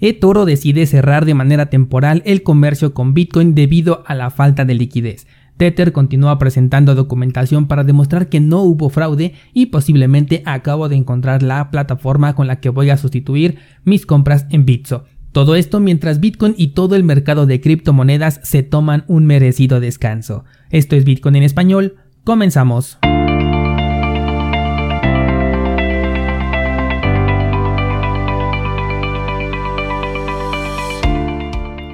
eToro decide cerrar de manera temporal el comercio con Bitcoin debido a la falta de liquidez. Tether continúa presentando documentación para demostrar que no hubo fraude y posiblemente acabo de encontrar la plataforma con la que voy a sustituir mis compras en Bitso. Todo esto mientras Bitcoin y todo el mercado de criptomonedas se toman un merecido descanso. Esto es Bitcoin en español. Comenzamos.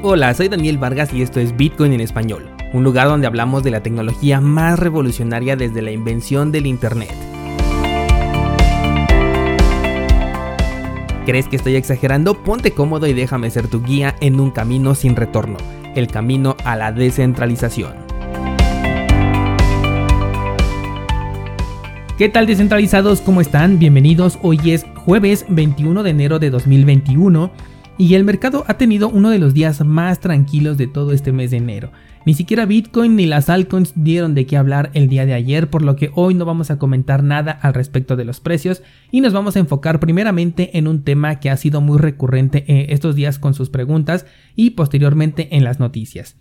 Hola, soy Daniel Vargas y esto es Bitcoin en español, un lugar donde hablamos de la tecnología más revolucionaria desde la invención del Internet. ¿Crees que estoy exagerando? Ponte cómodo y déjame ser tu guía en un camino sin retorno, el camino a la descentralización. ¿Qué tal descentralizados? ¿Cómo están? Bienvenidos. Hoy es jueves 21 de enero de 2021 y el mercado ha tenido uno de los días más tranquilos de todo este mes de enero. Ni siquiera Bitcoin ni las altcoins dieron de qué hablar el día de ayer, por lo que hoy no vamos a comentar nada al respecto de los precios y nos vamos a enfocar primeramente en un tema que ha sido muy recurrente eh, estos días con sus preguntas y posteriormente en las noticias.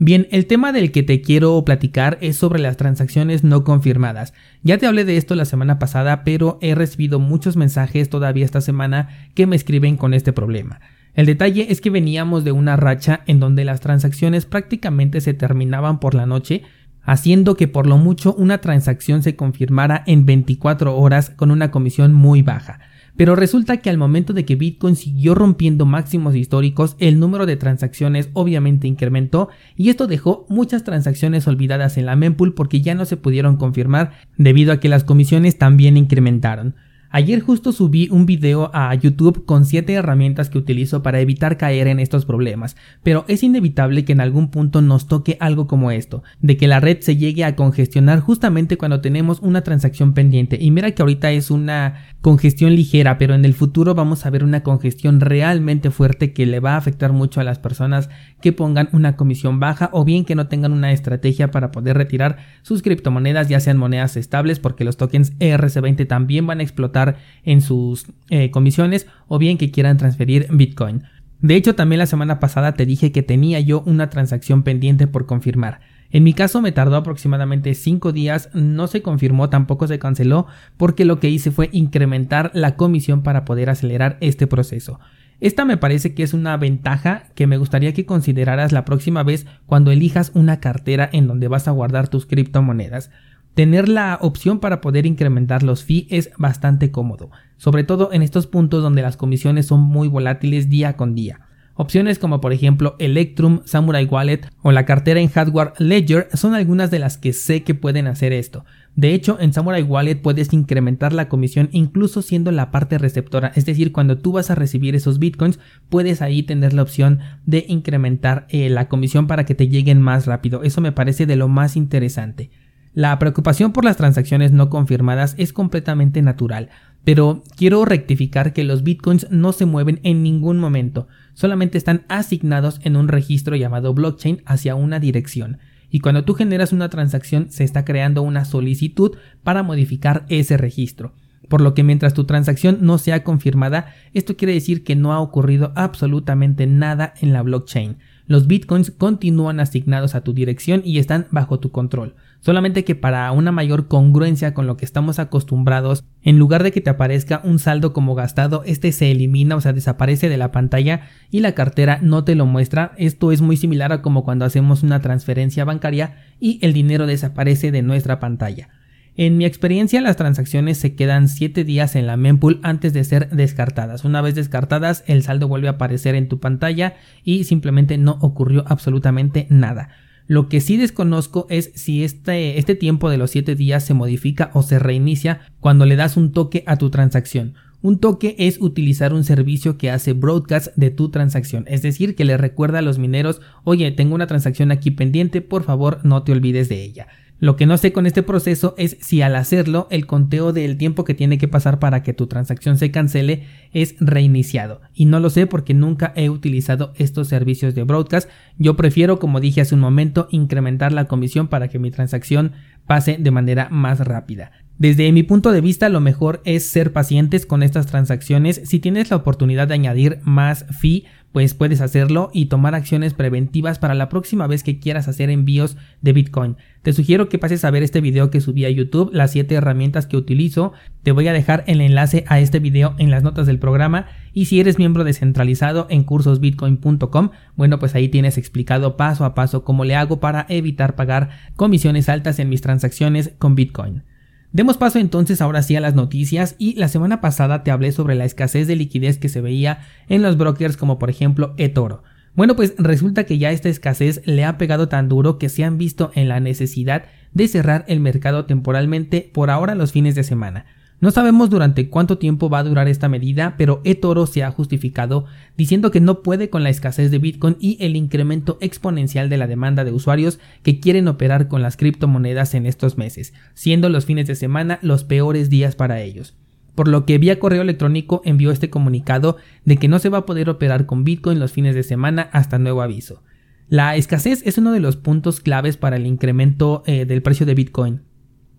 Bien, el tema del que te quiero platicar es sobre las transacciones no confirmadas. Ya te hablé de esto la semana pasada, pero he recibido muchos mensajes todavía esta semana que me escriben con este problema. El detalle es que veníamos de una racha en donde las transacciones prácticamente se terminaban por la noche, haciendo que por lo mucho una transacción se confirmara en 24 horas con una comisión muy baja. Pero resulta que al momento de que Bitcoin siguió rompiendo máximos históricos, el número de transacciones obviamente incrementó y esto dejó muchas transacciones olvidadas en la mempool porque ya no se pudieron confirmar debido a que las comisiones también incrementaron. Ayer justo subí un video a YouTube con 7 herramientas que utilizo para evitar caer en estos problemas, pero es inevitable que en algún punto nos toque algo como esto, de que la red se llegue a congestionar justamente cuando tenemos una transacción pendiente. Y mira que ahorita es una congestión ligera, pero en el futuro vamos a ver una congestión realmente fuerte que le va a afectar mucho a las personas que pongan una comisión baja o bien que no tengan una estrategia para poder retirar sus criptomonedas, ya sean monedas estables, porque los tokens ERC20 también van a explotar en sus eh, comisiones o bien que quieran transferir Bitcoin. De hecho, también la semana pasada te dije que tenía yo una transacción pendiente por confirmar. En mi caso me tardó aproximadamente 5 días, no se confirmó, tampoco se canceló, porque lo que hice fue incrementar la comisión para poder acelerar este proceso. Esta me parece que es una ventaja que me gustaría que consideraras la próxima vez cuando elijas una cartera en donde vas a guardar tus criptomonedas. Tener la opción para poder incrementar los fees es bastante cómodo, sobre todo en estos puntos donde las comisiones son muy volátiles día con día. Opciones como por ejemplo Electrum, Samurai Wallet o la cartera en hardware Ledger son algunas de las que sé que pueden hacer esto. De hecho, en Samurai Wallet puedes incrementar la comisión incluso siendo la parte receptora, es decir, cuando tú vas a recibir esos bitcoins, puedes ahí tener la opción de incrementar eh, la comisión para que te lleguen más rápido. Eso me parece de lo más interesante. La preocupación por las transacciones no confirmadas es completamente natural, pero quiero rectificar que los bitcoins no se mueven en ningún momento, solamente están asignados en un registro llamado blockchain hacia una dirección. Y cuando tú generas una transacción se está creando una solicitud para modificar ese registro. Por lo que mientras tu transacción no sea confirmada, esto quiere decir que no ha ocurrido absolutamente nada en la blockchain. Los bitcoins continúan asignados a tu dirección y están bajo tu control. Solamente que para una mayor congruencia con lo que estamos acostumbrados, en lugar de que te aparezca un saldo como gastado, este se elimina, o sea, desaparece de la pantalla y la cartera no te lo muestra. Esto es muy similar a como cuando hacemos una transferencia bancaria y el dinero desaparece de nuestra pantalla. En mi experiencia, las transacciones se quedan 7 días en la mempool antes de ser descartadas. Una vez descartadas, el saldo vuelve a aparecer en tu pantalla y simplemente no ocurrió absolutamente nada. Lo que sí desconozco es si este, este tiempo de los 7 días se modifica o se reinicia cuando le das un toque a tu transacción. Un toque es utilizar un servicio que hace broadcast de tu transacción, es decir, que le recuerda a los mineros, oye, tengo una transacción aquí pendiente, por favor no te olvides de ella. Lo que no sé con este proceso es si al hacerlo el conteo del tiempo que tiene que pasar para que tu transacción se cancele es reiniciado. Y no lo sé porque nunca he utilizado estos servicios de broadcast. Yo prefiero, como dije hace un momento, incrementar la comisión para que mi transacción pase de manera más rápida. Desde mi punto de vista, lo mejor es ser pacientes con estas transacciones. Si tienes la oportunidad de añadir más fee, pues puedes hacerlo y tomar acciones preventivas para la próxima vez que quieras hacer envíos de Bitcoin. Te sugiero que pases a ver este video que subí a YouTube, las 7 herramientas que utilizo. Te voy a dejar el enlace a este video en las notas del programa y si eres miembro descentralizado en cursosbitcoin.com, bueno pues ahí tienes explicado paso a paso cómo le hago para evitar pagar comisiones altas en mis transacciones con Bitcoin. Demos paso entonces ahora sí a las noticias y la semana pasada te hablé sobre la escasez de liquidez que se veía en los brokers como por ejemplo eToro. Bueno pues resulta que ya esta escasez le ha pegado tan duro que se han visto en la necesidad de cerrar el mercado temporalmente por ahora los fines de semana. No sabemos durante cuánto tiempo va a durar esta medida, pero eToro se ha justificado diciendo que no puede con la escasez de Bitcoin y el incremento exponencial de la demanda de usuarios que quieren operar con las criptomonedas en estos meses, siendo los fines de semana los peores días para ellos. Por lo que vía correo electrónico envió este comunicado de que no se va a poder operar con Bitcoin los fines de semana hasta nuevo aviso. La escasez es uno de los puntos claves para el incremento eh, del precio de Bitcoin.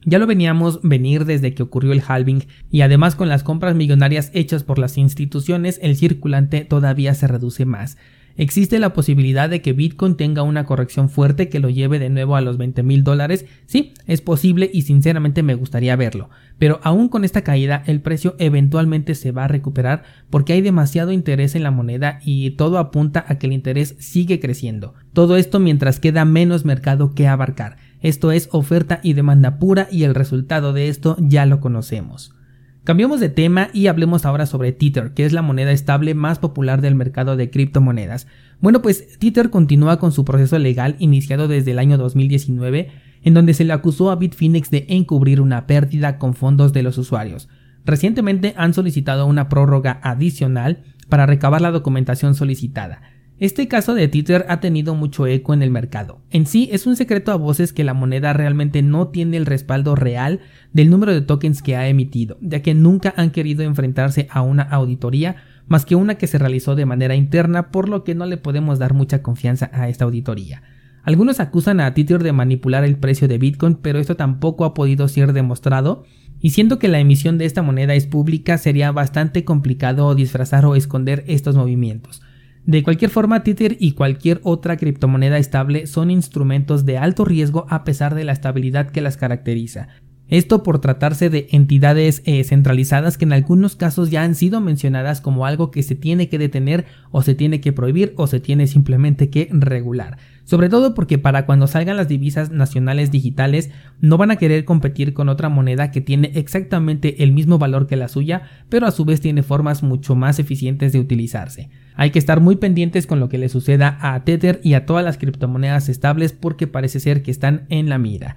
Ya lo veníamos venir desde que ocurrió el halving y además con las compras millonarias hechas por las instituciones el circulante todavía se reduce más. ¿Existe la posibilidad de que Bitcoin tenga una corrección fuerte que lo lleve de nuevo a los 20 mil dólares? Sí, es posible y sinceramente me gustaría verlo. Pero aún con esta caída el precio eventualmente se va a recuperar porque hay demasiado interés en la moneda y todo apunta a que el interés sigue creciendo. Todo esto mientras queda menos mercado que abarcar. Esto es oferta y demanda pura y el resultado de esto ya lo conocemos. Cambiemos de tema y hablemos ahora sobre Tether, que es la moneda estable más popular del mercado de criptomonedas. Bueno, pues Tether continúa con su proceso legal iniciado desde el año 2019, en donde se le acusó a Bitfinex de encubrir una pérdida con fondos de los usuarios. Recientemente han solicitado una prórroga adicional para recabar la documentación solicitada. Este caso de Tether ha tenido mucho eco en el mercado. En sí es un secreto a voces que la moneda realmente no tiene el respaldo real del número de tokens que ha emitido, ya que nunca han querido enfrentarse a una auditoría más que una que se realizó de manera interna, por lo que no le podemos dar mucha confianza a esta auditoría. Algunos acusan a Tether de manipular el precio de Bitcoin, pero esto tampoco ha podido ser demostrado, y siendo que la emisión de esta moneda es pública, sería bastante complicado disfrazar o esconder estos movimientos. De cualquier forma, Tether y cualquier otra criptomoneda estable son instrumentos de alto riesgo a pesar de la estabilidad que las caracteriza. Esto por tratarse de entidades eh, centralizadas que en algunos casos ya han sido mencionadas como algo que se tiene que detener o se tiene que prohibir o se tiene simplemente que regular. Sobre todo porque para cuando salgan las divisas nacionales digitales no van a querer competir con otra moneda que tiene exactamente el mismo valor que la suya, pero a su vez tiene formas mucho más eficientes de utilizarse. Hay que estar muy pendientes con lo que le suceda a Tether y a todas las criptomonedas estables porque parece ser que están en la mira.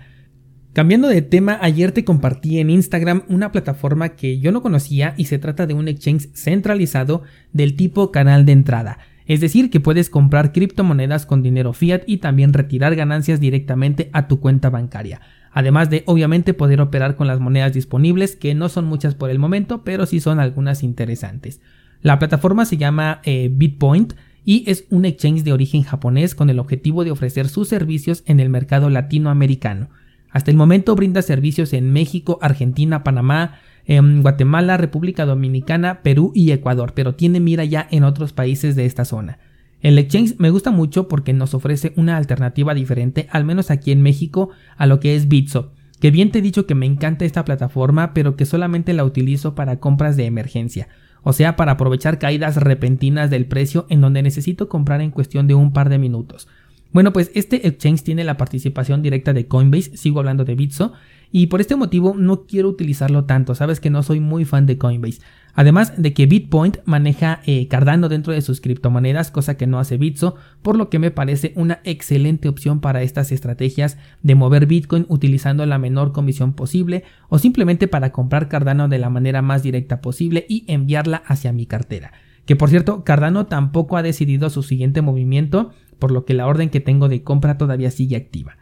Cambiando de tema, ayer te compartí en Instagram una plataforma que yo no conocía y se trata de un exchange centralizado del tipo canal de entrada. Es decir, que puedes comprar criptomonedas con dinero fiat y también retirar ganancias directamente a tu cuenta bancaria. Además de obviamente poder operar con las monedas disponibles, que no son muchas por el momento, pero sí son algunas interesantes. La plataforma se llama eh, Bitpoint y es un exchange de origen japonés con el objetivo de ofrecer sus servicios en el mercado latinoamericano. Hasta el momento brinda servicios en México, Argentina, Panamá, en Guatemala, República Dominicana, Perú y Ecuador, pero tiene mira ya en otros países de esta zona. El exchange me gusta mucho porque nos ofrece una alternativa diferente, al menos aquí en México, a lo que es Bitso. Que bien te he dicho que me encanta esta plataforma, pero que solamente la utilizo para compras de emergencia. O sea, para aprovechar caídas repentinas del precio en donde necesito comprar en cuestión de un par de minutos. Bueno, pues este exchange tiene la participación directa de Coinbase, sigo hablando de Bitso, y por este motivo no quiero utilizarlo tanto, sabes que no soy muy fan de Coinbase. Además de que Bitpoint maneja eh, Cardano dentro de sus criptomonedas, cosa que no hace Bitso, por lo que me parece una excelente opción para estas estrategias de mover Bitcoin utilizando la menor comisión posible o simplemente para comprar Cardano de la manera más directa posible y enviarla hacia mi cartera. Que por cierto, Cardano tampoco ha decidido su siguiente movimiento, por lo que la orden que tengo de compra todavía sigue activa.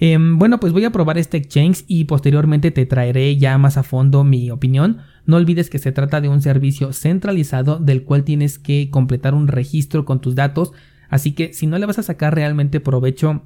Em, bueno, pues voy a probar este exchange y posteriormente te traeré ya más a fondo mi opinión. No olvides que se trata de un servicio centralizado del cual tienes que completar un registro con tus datos, así que si no le vas a sacar realmente provecho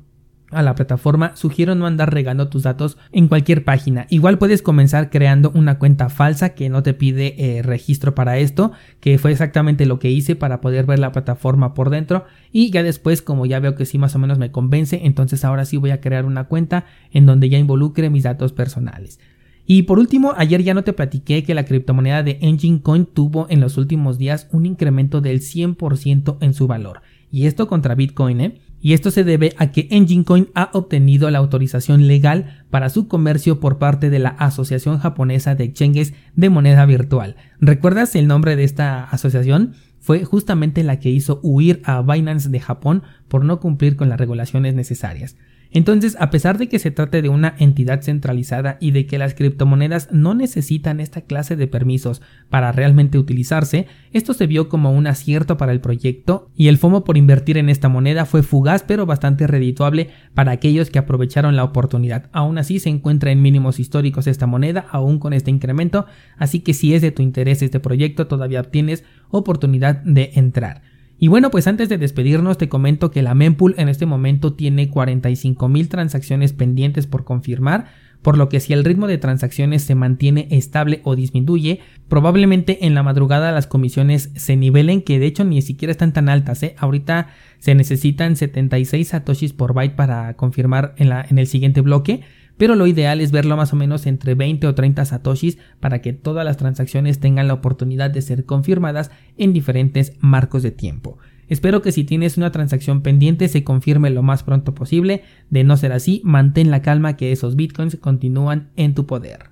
a la plataforma, sugiero no andar regando tus datos en cualquier página. Igual puedes comenzar creando una cuenta falsa que no te pide eh, registro para esto, que fue exactamente lo que hice para poder ver la plataforma por dentro. Y ya después, como ya veo que sí más o menos me convence, entonces ahora sí voy a crear una cuenta en donde ya involucre mis datos personales. Y por último, ayer ya no te platiqué que la criptomoneda de Engine Coin tuvo en los últimos días un incremento del 100% en su valor. Y esto contra Bitcoin, ¿eh? Y esto se debe a que Engine Coin ha obtenido la autorización legal para su comercio por parte de la Asociación Japonesa de Exchanges de Moneda Virtual. ¿Recuerdas el nombre de esta asociación? Fue justamente la que hizo huir a Binance de Japón por no cumplir con las regulaciones necesarias. Entonces, a pesar de que se trate de una entidad centralizada y de que las criptomonedas no necesitan esta clase de permisos para realmente utilizarse, esto se vio como un acierto para el proyecto y el FOMO por invertir en esta moneda fue fugaz pero bastante redituable para aquellos que aprovecharon la oportunidad. Aún así se encuentra en mínimos históricos esta moneda, aún con este incremento, así que si es de tu interés este proyecto todavía tienes oportunidad de entrar. Y bueno, pues antes de despedirnos te comento que la mempool en este momento tiene 45 mil transacciones pendientes por confirmar, por lo que si el ritmo de transacciones se mantiene estable o disminuye, probablemente en la madrugada las comisiones se nivelen, que de hecho ni siquiera están tan altas, ¿eh? ahorita se necesitan 76 satoshis por byte para confirmar en, la, en el siguiente bloque, pero lo ideal es verlo más o menos entre 20 o 30 satoshis para que todas las transacciones tengan la oportunidad de ser confirmadas en diferentes marcos de tiempo. Espero que si tienes una transacción pendiente se confirme lo más pronto posible, de no ser así, mantén la calma que esos bitcoins continúan en tu poder.